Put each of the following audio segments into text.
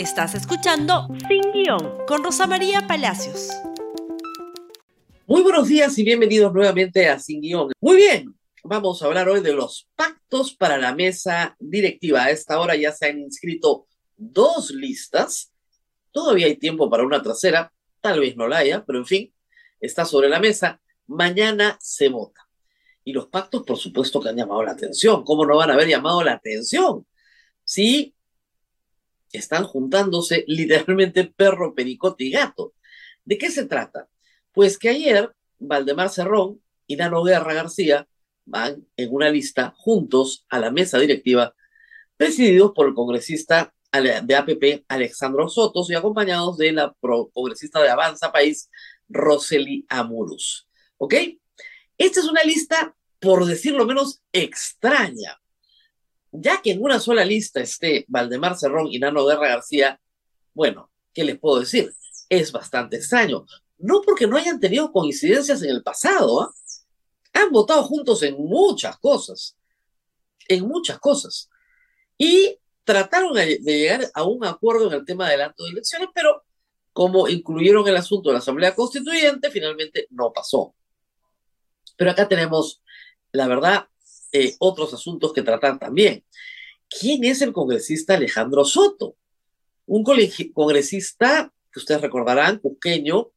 Estás escuchando Sin Guión con Rosa María Palacios. Muy buenos días y bienvenidos nuevamente a Sin Guión. Muy bien, vamos a hablar hoy de los pactos para la mesa directiva. A esta hora ya se han inscrito dos listas. Todavía hay tiempo para una tercera, tal vez no la haya, pero en fin, está sobre la mesa. Mañana se vota. Y los pactos, por supuesto, que han llamado la atención. ¿Cómo no van a haber llamado la atención? Sí, están juntándose literalmente perro, pericote y gato. ¿De qué se trata? Pues que ayer Valdemar Cerrón y Nano Guerra García van en una lista juntos a la mesa directiva, presididos por el congresista de APP Alexandro Sotos y acompañados de la congresista de Avanza País, Roseli Amurus. ¿Ok? Esta es una lista, por decirlo menos, extraña, ya que en una sola lista esté Valdemar Cerrón y Nano Guerra García, bueno, ¿qué les puedo decir? Es bastante extraño. No porque no hayan tenido coincidencias en el pasado, ¿ah? han votado juntos en muchas cosas, en muchas cosas. Y trataron de llegar a un acuerdo en el tema del acto de elecciones, pero como incluyeron el asunto de la Asamblea Constituyente, finalmente no pasó. Pero acá tenemos, la verdad, eh, otros asuntos que tratar también. ¿Quién es el congresista Alejandro Soto? Un congresista que ustedes recordarán, cusqueño,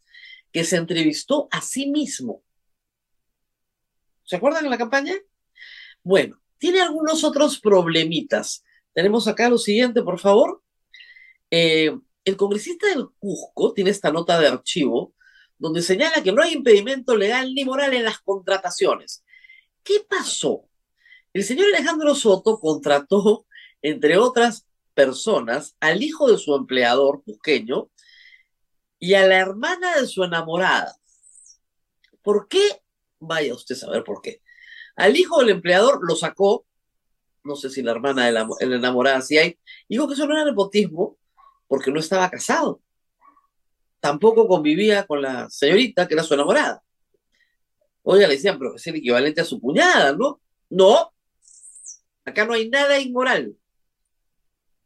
que se entrevistó a sí mismo. ¿Se acuerdan de la campaña? Bueno, tiene algunos otros problemitas. Tenemos acá lo siguiente, por favor. Eh, el congresista del Cusco tiene esta nota de archivo donde señala que no hay impedimento legal ni moral en las contrataciones. ¿Qué pasó? El señor Alejandro Soto contrató, entre otras personas, al hijo de su empleador cusqueño y a la hermana de su enamorada. ¿Por qué? Vaya usted a saber por qué. Al hijo del empleador lo sacó, no sé si la hermana de la, enamorada sí hay, dijo que eso no era nepotismo porque no estaba casado. Tampoco convivía con la señorita que era su enamorada. Oiga, le decían, pero es el equivalente a su cuñada, ¿no? No, Acá no hay nada inmoral.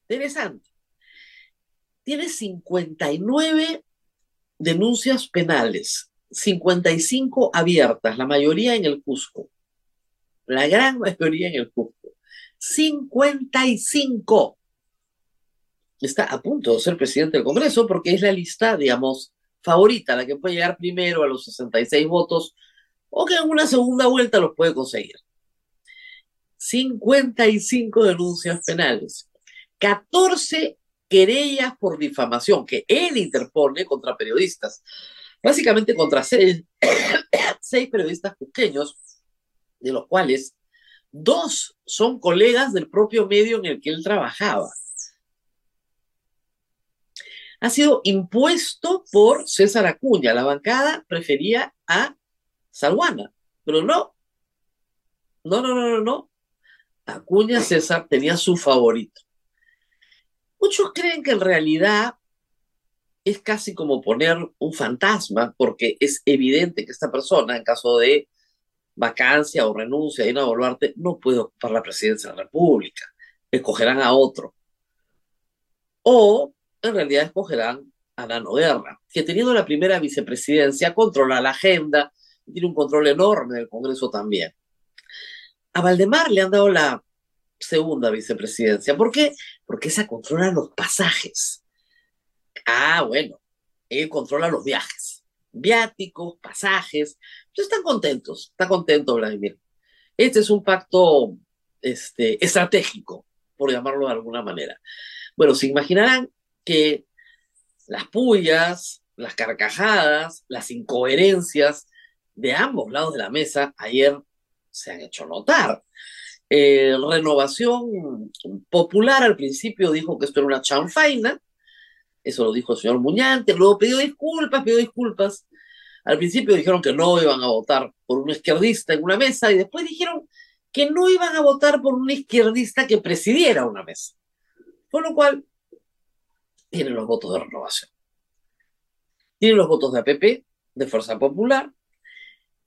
Interesante. Tiene 59 denuncias penales, 55 abiertas, la mayoría en el Cusco. La gran mayoría en el Cusco. 55. Está a punto de ser presidente del Congreso porque es la lista, digamos, favorita, la que puede llegar primero a los 66 votos o que en una segunda vuelta los puede conseguir. 55 denuncias penales, 14 querellas por difamación que él interpone contra periodistas, básicamente contra seis, periodistas pequeños, de los cuales dos son colegas del propio medio en el que él trabajaba. Ha sido impuesto por César Acuña. La bancada prefería a Salguana, pero no. No, no, no, no, no. Acuña César tenía su favorito. Muchos creen que en realidad es casi como poner un fantasma, porque es evidente que esta persona, en caso de vacancia o renuncia de una Boluarte, no puede ocupar la presidencia de la República. Escogerán a otro. O, en realidad, escogerán a Nano Guerra, que teniendo la primera vicepresidencia, controla la agenda y tiene un control enorme del Congreso también. A Valdemar le han dado la segunda vicepresidencia. ¿Por qué? Porque esa controla los pasajes. Ah, bueno, él controla los viajes. Viáticos, pasajes. Pues están contentos, está contento Vladimir. Este es un pacto este, estratégico, por llamarlo de alguna manera. Bueno, se imaginarán que las pullas, las carcajadas, las incoherencias de ambos lados de la mesa ayer se han hecho notar. Eh, renovación Popular al principio dijo que esto era una chanfaina, eso lo dijo el señor Muñante, luego pidió disculpas, pidió disculpas. Al principio dijeron que no iban a votar por un izquierdista en una mesa y después dijeron que no iban a votar por un izquierdista que presidiera una mesa. Con lo cual, tienen los votos de renovación. Tienen los votos de APP, de Fuerza Popular,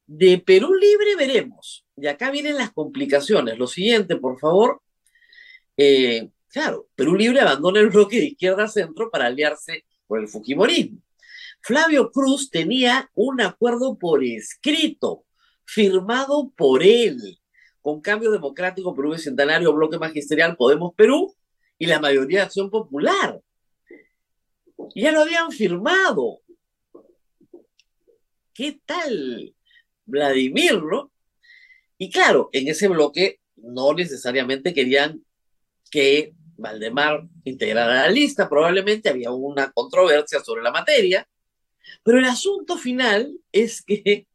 de Perú Libre veremos. Y acá vienen las complicaciones. Lo siguiente, por favor. Eh, Claro, Perú Libre abandona el bloque de izquierda-centro para aliarse con el Fujimorismo. Flavio Cruz tenía un acuerdo por escrito, firmado por él, con Cambio Democrático Perú Bicentenario, Bloque Magisterial Podemos Perú y la mayoría de Acción Popular. Ya lo habían firmado. ¿Qué tal, Vladimir, no? Y claro, en ese bloque no necesariamente querían que Valdemar integrara la lista, probablemente había una controversia sobre la materia, pero el asunto final es que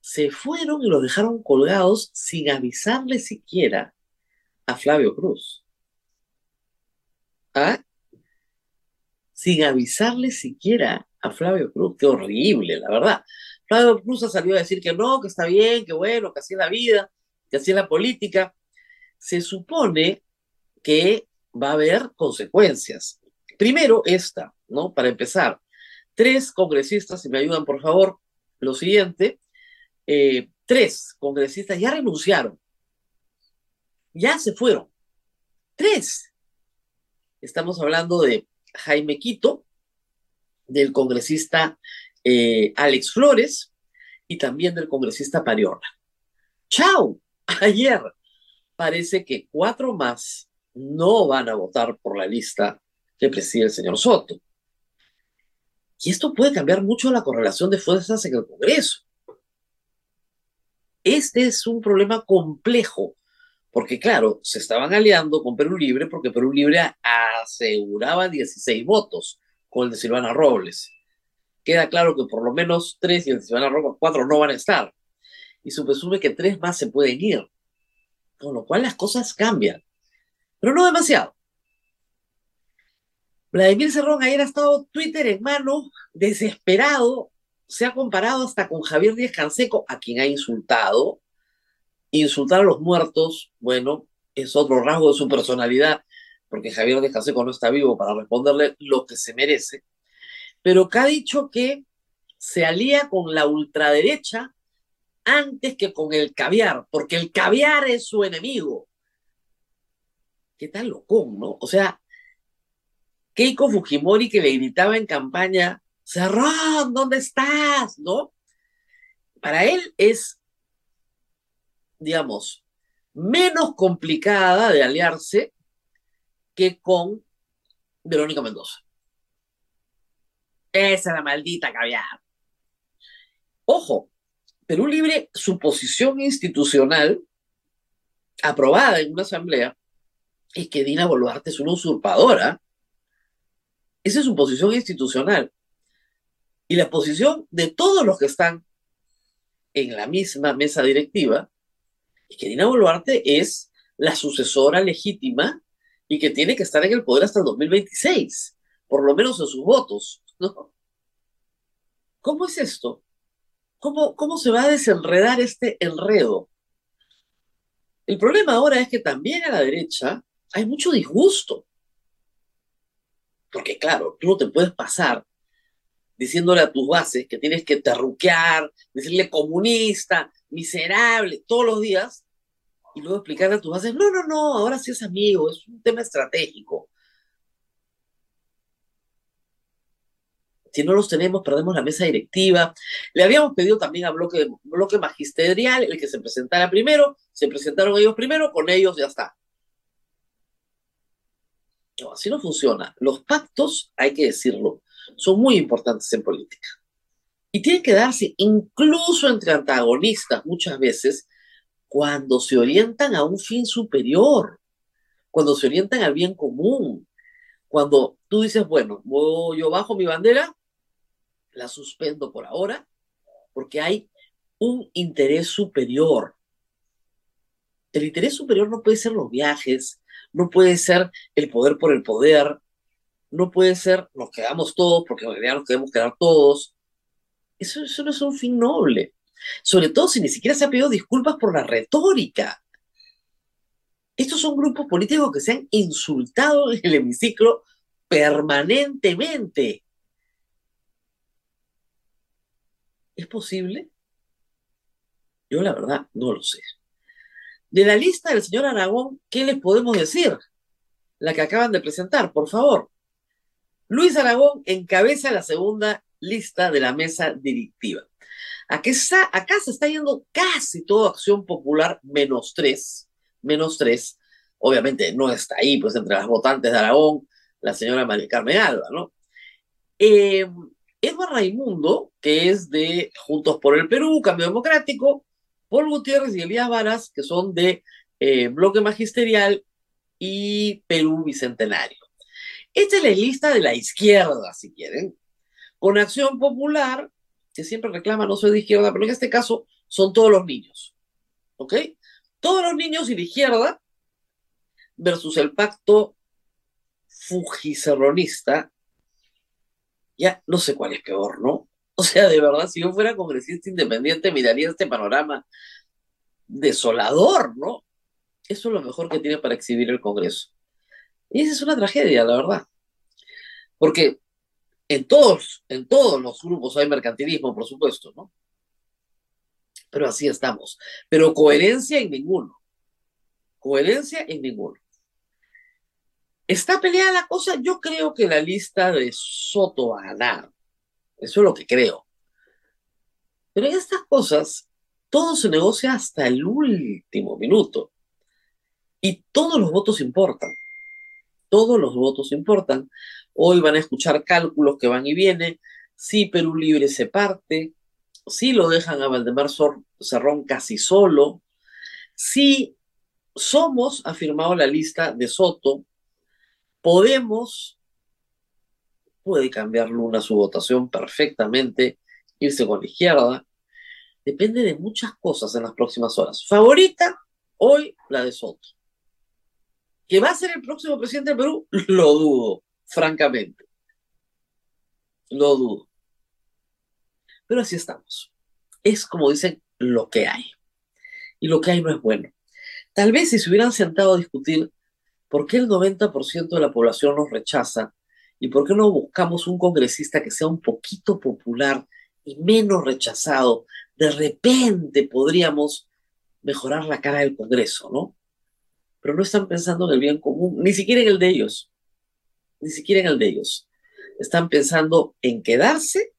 se fueron y los dejaron colgados sin avisarle siquiera a Flavio Cruz. ¿Ah? Sin avisarle siquiera a Flavio Cruz. Qué horrible, la verdad. Flavio Cruz ha salido a decir que no, que está bien, que bueno, que así es la vida, que así es la política. Se supone que va a haber consecuencias. Primero, esta, ¿no? Para empezar, tres congresistas, si me ayudan por favor, lo siguiente, eh, tres congresistas ya renunciaron, ya se fueron, tres. Estamos hablando de Jaime Quito, del congresista eh, Alex Flores y también del congresista Pariorla. ¡Chao! Ayer parece que cuatro más no van a votar por la lista que preside el señor Soto. Y esto puede cambiar mucho la correlación de fuerzas en el Congreso. Este es un problema complejo, porque claro, se estaban aliando con Perú Libre porque Perú Libre aseguraba 16 votos con el de Silvana Robles. Queda claro que por lo menos tres y el cuatro no van a estar. Y se presume que tres más se pueden ir. Con lo cual las cosas cambian pero no demasiado. Vladimir Cerrón ayer ha estado Twitter en mano, desesperado, se ha comparado hasta con Javier Díaz Canseco, a quien ha insultado. Insultar a los muertos, bueno, es otro rasgo de su personalidad, porque Javier Díaz Canseco no está vivo para responderle lo que se merece, pero que ha dicho que se alía con la ultraderecha antes que con el caviar, porque el caviar es su enemigo qué tal loco, ¿no? O sea, Keiko Fujimori que le gritaba en campaña, Cerrón, ¿dónde estás? ¿No? Para él es, digamos, menos complicada de aliarse que con Verónica Mendoza. Esa es la maldita caviar. Ojo, Perú Libre, su posición institucional, aprobada en una asamblea, es que Dina Boluarte es una usurpadora. Esa es su posición institucional. Y la posición de todos los que están en la misma mesa directiva es que Dina Boluarte es la sucesora legítima y que tiene que estar en el poder hasta el 2026, por lo menos en sus votos. ¿Cómo es esto? ¿Cómo, ¿Cómo se va a desenredar este enredo? El problema ahora es que también a la derecha hay mucho disgusto. Porque claro, tú no te puedes pasar diciéndole a tus bases que tienes que terruquear, decirle comunista, miserable, todos los días, y luego explicarle a tus bases, no, no, no, ahora sí es amigo, es un tema estratégico. Si no los tenemos, perdemos la mesa directiva. Le habíamos pedido también a bloque, bloque magisterial el que se presentara primero, se presentaron ellos primero, con ellos ya está. No, así no funciona. Los pactos, hay que decirlo, son muy importantes en política. Y tienen que darse incluso entre antagonistas muchas veces cuando se orientan a un fin superior, cuando se orientan al bien común, cuando tú dices, bueno, yo bajo mi bandera, la suspendo por ahora, porque hay un interés superior. El interés superior no puede ser los viajes, no puede ser el poder por el poder, no puede ser nos quedamos todos porque realidad nos queremos quedar todos. Eso, eso no es un fin noble. Sobre todo si ni siquiera se ha pedido disculpas por la retórica. Estos son grupos políticos que se han insultado en el hemiciclo permanentemente. ¿Es posible? Yo la verdad no lo sé. De la lista del señor Aragón, ¿qué les podemos decir? la que acaban de presentar, por favor. Luis Aragón encabeza la segunda lista de la mesa directiva. Acá, se está yendo casi toda acción popular menos tres, menos tres. Obviamente no está ahí, pues entre las votantes de Aragón, la señora María Carmen Alba, ¿no? Eh, Edward Raimundo, que es de Juntos por el Perú, Cambio Democrático, Paul Gutiérrez y Elías Varas, que son de eh, Bloque Magisterial y Perú Bicentenario. Esta es la lista de la izquierda, si quieren, con Acción Popular, que siempre reclama no soy de izquierda, pero en este caso son todos los niños. ¿Ok? Todos los niños y de izquierda versus el pacto fujicerronista. Ya no sé cuál es peor, ¿no? O sea, de verdad, si yo fuera congresista independiente, miraría este panorama desolador, ¿no? Eso es lo mejor que tiene para exhibir el Congreso. Y esa es una tragedia, la verdad. Porque en todos, en todos los grupos hay mercantilismo, por supuesto, ¿no? Pero así estamos. Pero coherencia en ninguno. Coherencia en ninguno. ¿Está peleada la cosa? Yo creo que la lista de Soto va a ganar. Eso es lo que creo. Pero en estas cosas, todo se negocia hasta el último minuto. Y todos los votos importan. Todos los votos importan. Hoy van a escuchar cálculos que van y vienen. Si Perú Libre se parte, si lo dejan a Valdemar Cerrón casi solo, si Somos ha la lista de Soto, Podemos puede cambiar Luna su votación perfectamente, irse con la izquierda. Depende de muchas cosas en las próximas horas. Favorita, hoy la de Soto. ¿Que va a ser el próximo presidente de Perú? Lo dudo, francamente. Lo dudo. Pero así estamos. Es como dicen, lo que hay. Y lo que hay no es bueno. Tal vez si se hubieran sentado a discutir por qué el 90% de la población nos rechaza y por qué no buscamos un congresista que sea un poquito popular y menos rechazado, de repente podríamos mejorar la cara del Congreso, ¿no? pero no están pensando en el bien común, ni siquiera en el de ellos, ni siquiera en el de ellos. Están pensando en quedarse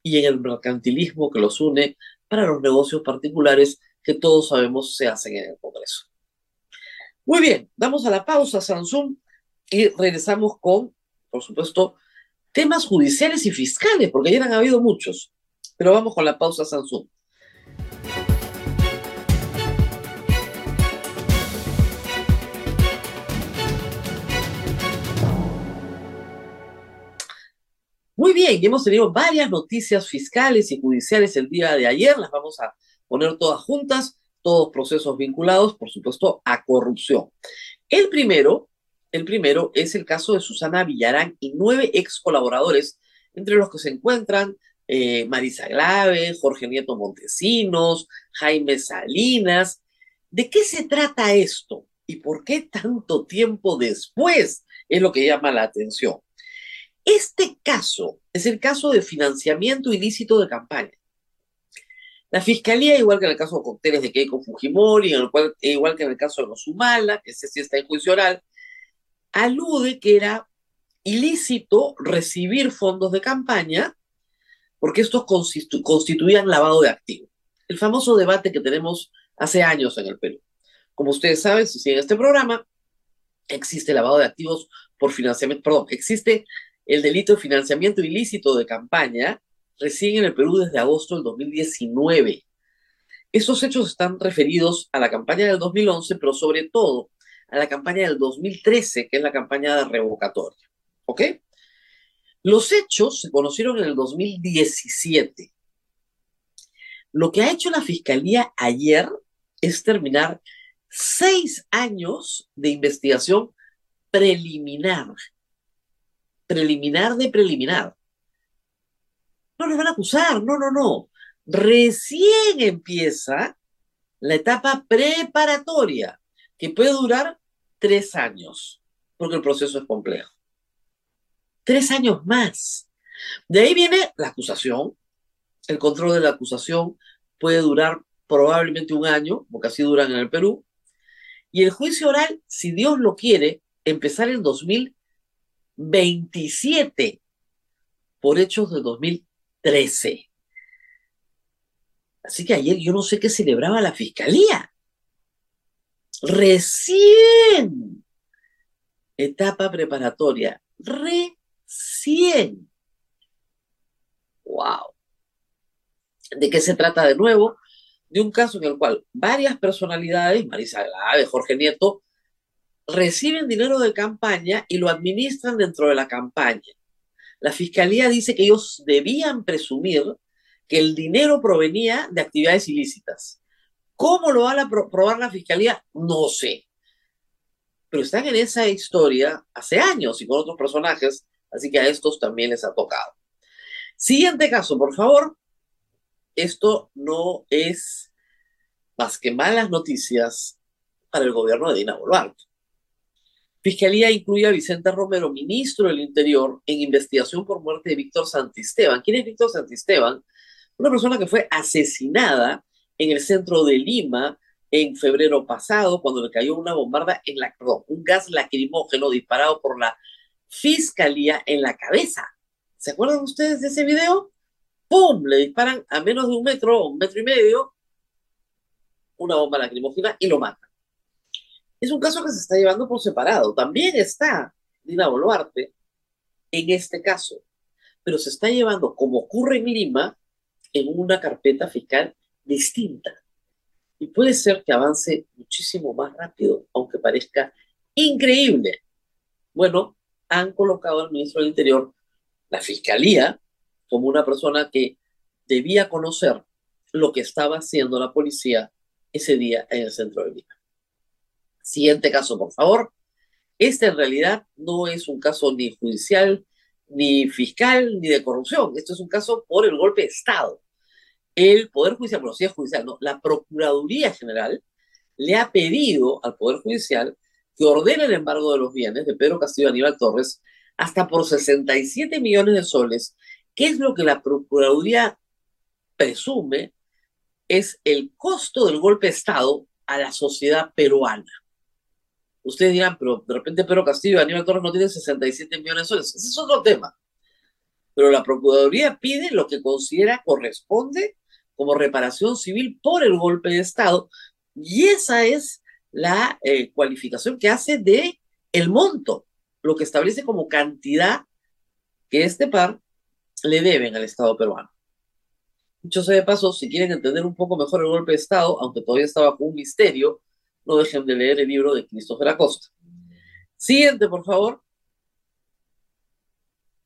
y en el mercantilismo que los une para los negocios particulares que todos sabemos se hacen en el Congreso. Muy bien, vamos a la pausa, Samsung, y regresamos con, por supuesto, temas judiciales y fiscales, porque ya han habido muchos. Pero vamos con la pausa, Samsung. Muy bien, hemos tenido varias noticias fiscales y judiciales el día de ayer, las vamos a poner todas juntas, todos procesos vinculados, por supuesto, a corrupción. El primero, el primero es el caso de Susana Villarán y nueve ex colaboradores, entre los que se encuentran eh, Marisa Glave, Jorge Nieto Montesinos, Jaime Salinas. ¿De qué se trata esto? ¿Y por qué tanto tiempo después? Es lo que llama la atención. Este caso es el caso de financiamiento ilícito de campaña. La fiscalía, igual que en el caso de cócteles de Keiko Fujimori, igual que en el caso de los Humala, que ese sí está en juicio oral, alude que era ilícito recibir fondos de campaña porque estos constituían lavado de activos. El famoso debate que tenemos hace años en el Perú. Como ustedes saben, si siguen este programa, existe lavado de activos por financiamiento, perdón, existe el delito de financiamiento ilícito de campaña recién en el Perú desde agosto del 2019. Esos hechos están referidos a la campaña del 2011, pero sobre todo a la campaña del 2013, que es la campaña de revocatoria. ¿Ok? Los hechos se conocieron en el 2017. Lo que ha hecho la Fiscalía ayer es terminar seis años de investigación preliminar preliminar de preliminar. No nos van a acusar, no, no, no. Recién empieza la etapa preparatoria, que puede durar tres años, porque el proceso es complejo. Tres años más. De ahí viene la acusación. El control de la acusación puede durar probablemente un año, porque así duran en el Perú. Y el juicio oral, si Dios lo quiere, empezar en 2027 por hechos de 2013. Así que ayer yo no sé qué celebraba la fiscalía. Recién. Etapa preparatoria. Recién. Wow. ¿De qué se trata de nuevo? De un caso en el cual varias personalidades, Marisa Glave, Jorge Nieto, reciben dinero de campaña y lo administran dentro de la campaña. La fiscalía dice que ellos debían presumir que el dinero provenía de actividades ilícitas. ¿Cómo lo va a probar la fiscalía? No sé. Pero están en esa historia hace años y con otros personajes, así que a estos también les ha tocado. Siguiente caso, por favor. Esto no es más que malas noticias para el gobierno de Dina Boluarte. Fiscalía incluye a Vicente Romero, ministro del Interior, en investigación por muerte de Víctor Santisteban. ¿Quién es Víctor Santisteban? Una persona que fue asesinada en el centro de Lima en febrero pasado, cuando le cayó una bombarda en la, perdón, un gas lacrimógeno disparado por la fiscalía en la cabeza. ¿Se acuerdan ustedes de ese video? ¡Pum! Le disparan a menos de un metro, un metro y medio, una bomba lacrimógena y lo matan. Es un caso que se está llevando por separado. También está Dina Boluarte en este caso, pero se está llevando, como ocurre en Lima, en una carpeta fiscal distinta. Y puede ser que avance muchísimo más rápido, aunque parezca increíble. Bueno, han colocado al ministro del Interior, la Fiscalía, como una persona que debía conocer lo que estaba haciendo la policía ese día en el centro de Lima. Siguiente caso, por favor. Este en realidad no es un caso ni judicial, ni fiscal, ni de corrupción. Esto es un caso por el golpe de Estado el Poder Judicial, bueno, sí es judicial, no, la Procuraduría General le ha pedido al Poder Judicial que ordene el embargo de los bienes de Pedro Castillo Aníbal Torres hasta por 67 millones de soles, que es lo que la Procuraduría presume es el costo del golpe de Estado a la sociedad peruana. Ustedes dirán, pero de repente Pedro Castillo y Aníbal Torres no tienen 67 millones de soles. Ese es otro tema. Pero la Procuraduría pide lo que considera corresponde como reparación civil por el golpe de Estado. Y esa es la eh, cualificación que hace de el monto, lo que establece como cantidad que este par le deben al Estado peruano. Dicho sea de paso, si quieren entender un poco mejor el golpe de Estado, aunque todavía está bajo un misterio, no dejen de leer el libro de Christopher Acosta. Siguiente, por favor.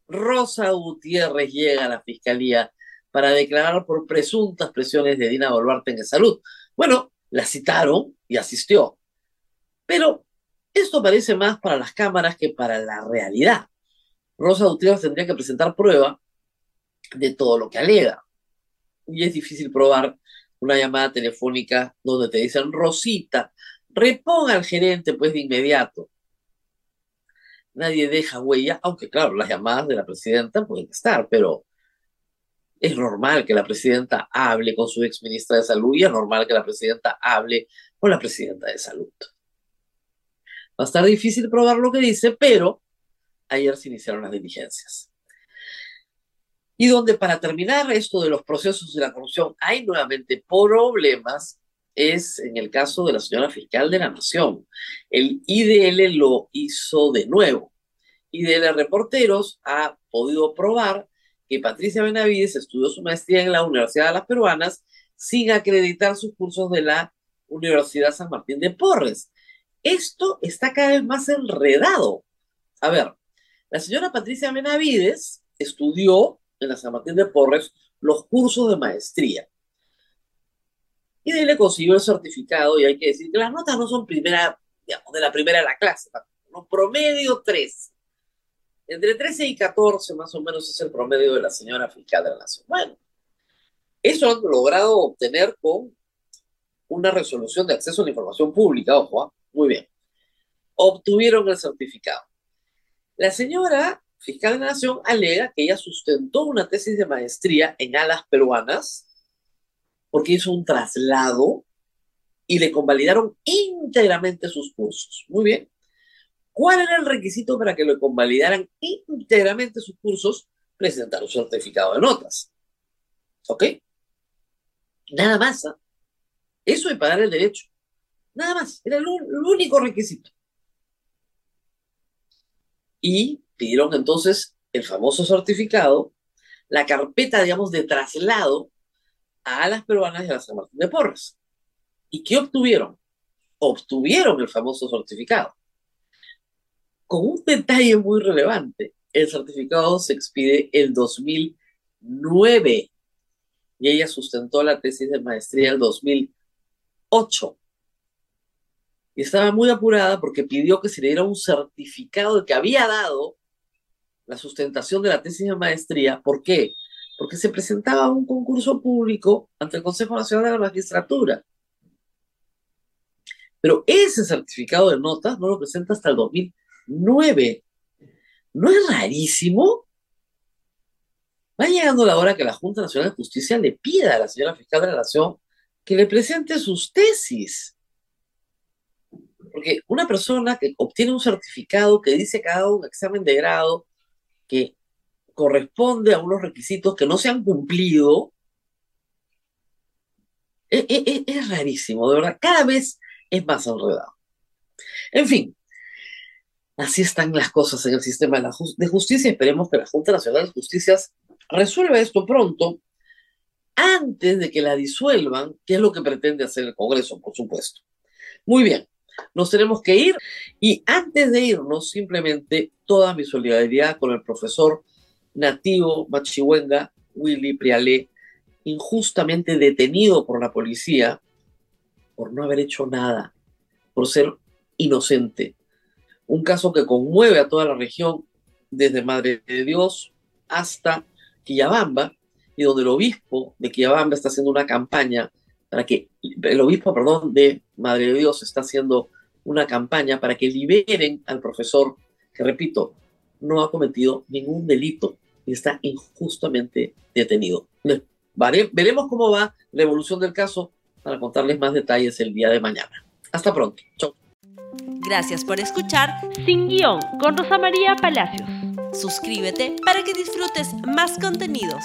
Rosa Gutiérrez llega a la Fiscalía para declarar por presuntas presiones de Dina Boluarte en salud. Bueno, la citaron y asistió. Pero esto parece más para las cámaras que para la realidad. Rosa Gutiérrez tendría que presentar prueba de todo lo que alega. Y es difícil probar una llamada telefónica donde te dicen, Rosita, reponga al gerente pues de inmediato. Nadie deja huella, aunque claro, las llamadas de la presidenta pueden estar, pero es normal que la presidenta hable con su exministra de Salud y es normal que la presidenta hable con la presidenta de Salud. Va a estar difícil probar lo que dice, pero ayer se iniciaron las diligencias. Y donde para terminar esto de los procesos de la corrupción hay nuevamente problemas es en el caso de la señora fiscal de la Nación. El IDL lo hizo de nuevo. IDL Reporteros ha podido probar que Patricia Benavides estudió su maestría en la Universidad de las Peruanas sin acreditar sus cursos de la Universidad San Martín de Porres. Esto está cada vez más enredado. A ver, la señora Patricia Benavides estudió en la San Martín de Porres los cursos de maestría. Y de ahí le consiguió el certificado y hay que decir que las notas no son primera, digamos, de la primera de la clase, no promedio 3. Entre 13 y 14 más o menos es el promedio de la señora fiscal de la Nación. Bueno, eso han logrado obtener con una resolución de acceso a la información pública, ojo, ¿ah? muy bien. Obtuvieron el certificado. La señora fiscal de la Nación alega que ella sustentó una tesis de maestría en alas peruanas porque hizo un traslado y le convalidaron íntegramente sus cursos. Muy bien. ¿Cuál era el requisito para que lo convalidaran íntegramente sus cursos? Presentar un certificado de notas. ¿Ok? Nada más. ¿ah? Eso de pagar el derecho. Nada más. Era el, único requisito. Y pidieron entonces el famoso certificado, la carpeta, digamos, de traslado a las peruanas y a la San Martín de Porres. ¿Y qué obtuvieron? Obtuvieron el famoso certificado. Con un detalle muy relevante, el certificado se expide el 2009 y ella sustentó la tesis de maestría el 2008. Y estaba muy apurada porque pidió que se le diera un certificado de que había dado la sustentación de la tesis de maestría. ¿Por qué? Porque se presentaba un concurso público ante el Consejo Nacional de la Magistratura. Pero ese certificado de notas no lo presenta hasta el 2009. ¿No es rarísimo? Va llegando la hora que la Junta Nacional de Justicia le pida a la señora fiscal de la Nación que le presente sus tesis. Porque una persona que obtiene un certificado que dice que ha dado un examen de grado que corresponde a unos requisitos que no se han cumplido, es, e, e, es rarísimo, de verdad. Cada vez es más enredado. En fin, así están las cosas en el sistema de, justicia. Esperemos que la Junta Nacional de Justicias resuelva esto pronto, antes de que la disuelvan, que es lo que pretende hacer el Congreso, por supuesto. Muy bien, nos tenemos que ir y antes de irnos, simplemente toda mi solidaridad con el profesor nativo machihuenga Willy Prialé, injustamente detenido por la policía por no haber hecho nada, por ser inocente. Un caso que conmueve a toda la región, desde Madre de Dios hasta Quillabamba, y donde el obispo de Quillabamba está haciendo una campaña para que, el obispo, perdón, de Madre de Dios está haciendo una campaña para que liberen al profesor, que repito, no ha cometido ningún delito y está injustamente detenido. veremos cómo va la evolución del caso para contarles más detalles el día de mañana. Hasta pronto. Chau. Gracias por escuchar Sin Guión con Rosa María Palacios. Suscríbete para que disfrutes más contenidos.